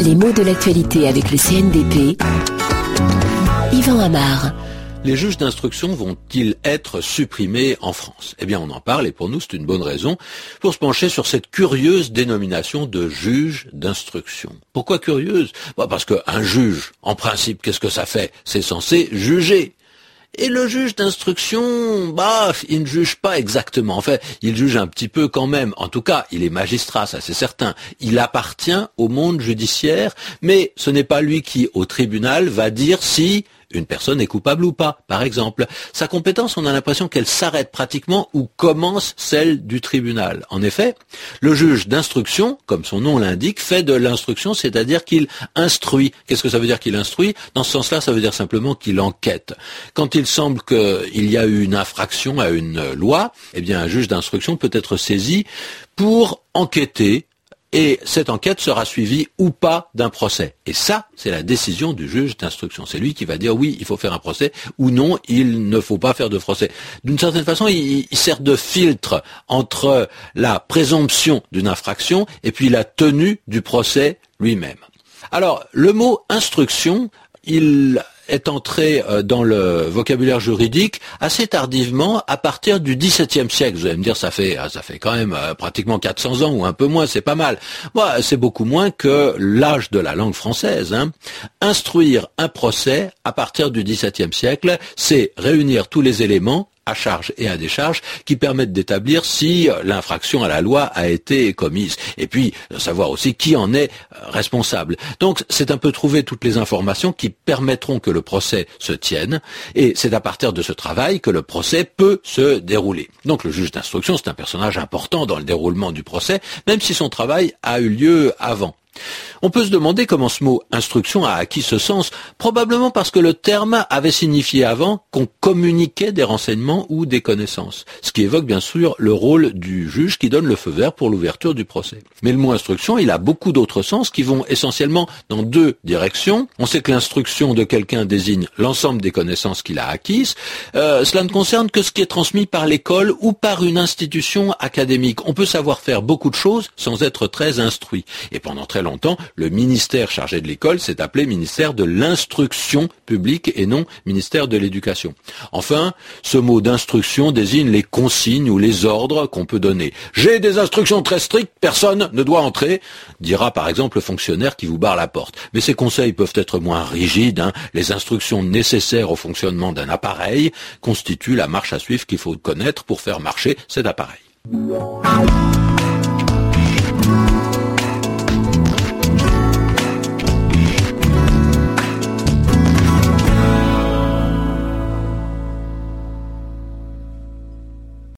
Les mots de l'actualité avec le CNDP. Yvan Amar. Les juges d'instruction vont-ils être supprimés en France? Eh bien, on en parle et pour nous, c'est une bonne raison pour se pencher sur cette curieuse dénomination de juge d'instruction. Pourquoi curieuse? Bah Parce qu'un juge, en principe, qu'est-ce que ça fait? C'est censé juger. Et le juge d'instruction, bah, il ne juge pas exactement. En fait, il juge un petit peu quand même. En tout cas, il est magistrat, ça c'est certain. Il appartient au monde judiciaire, mais ce n'est pas lui qui, au tribunal, va dire si une personne est coupable ou pas, par exemple. Sa compétence, on a l'impression qu'elle s'arrête pratiquement où commence celle du tribunal. En effet, le juge d'instruction, comme son nom l'indique, fait de l'instruction, c'est-à-dire qu'il instruit. Qu'est-ce que ça veut dire qu'il instruit? Dans ce sens-là, ça veut dire simplement qu'il enquête. Quand il semble qu'il y a eu une infraction à une loi, eh bien un juge d'instruction peut être saisi pour enquêter et cette enquête sera suivie ou pas d'un procès. Et ça, c'est la décision du juge d'instruction. C'est lui qui va dire oui, il faut faire un procès ou non, il ne faut pas faire de procès. D'une certaine façon, il, sert de filtre entre la présomption d'une infraction et puis la tenue du procès lui-même. Alors, le mot instruction, il est entré euh, dans le vocabulaire juridique assez tardivement à partir du XVIIe siècle. Vous allez me dire, ça fait, ah, ça fait quand même euh, pratiquement 400 ans ou un peu moins, c'est pas mal. C'est beaucoup moins que l'âge de la langue française. Hein. Instruire un procès à partir du XVIIe siècle, c'est réunir tous les éléments à charge et à décharge qui permettent d'établir si l'infraction à la loi a été commise et puis de savoir aussi qui en est euh, responsable. Donc c'est un peu trouver toutes les informations qui permettront que le procès se tienne et c'est à partir de ce travail que le procès peut se dérouler. Donc le juge d'instruction c'est un personnage important dans le déroulement du procès même si son travail a eu lieu avant. On peut se demander comment ce mot instruction a acquis ce sens, probablement parce que le terme avait signifié avant qu'on communiquait des renseignements ou des connaissances, ce qui évoque bien sûr le rôle du juge qui donne le feu vert pour l'ouverture du procès. Mais le mot instruction, il a beaucoup d'autres sens qui vont essentiellement dans deux directions. On sait que l'instruction de quelqu'un désigne l'ensemble des connaissances qu'il a acquises. Euh, cela ne concerne que ce qui est transmis par l'école ou par une institution académique. On peut savoir faire beaucoup de choses sans être très instruit. Longtemps, le ministère chargé de l'école s'est appelé ministère de l'instruction publique et non ministère de l'éducation. Enfin, ce mot d'instruction désigne les consignes ou les ordres qu'on peut donner. J'ai des instructions très strictes, personne ne doit entrer, dira par exemple le fonctionnaire qui vous barre la porte. Mais ces conseils peuvent être moins rigides. Hein. Les instructions nécessaires au fonctionnement d'un appareil constituent la marche à suivre qu'il faut connaître pour faire marcher cet appareil.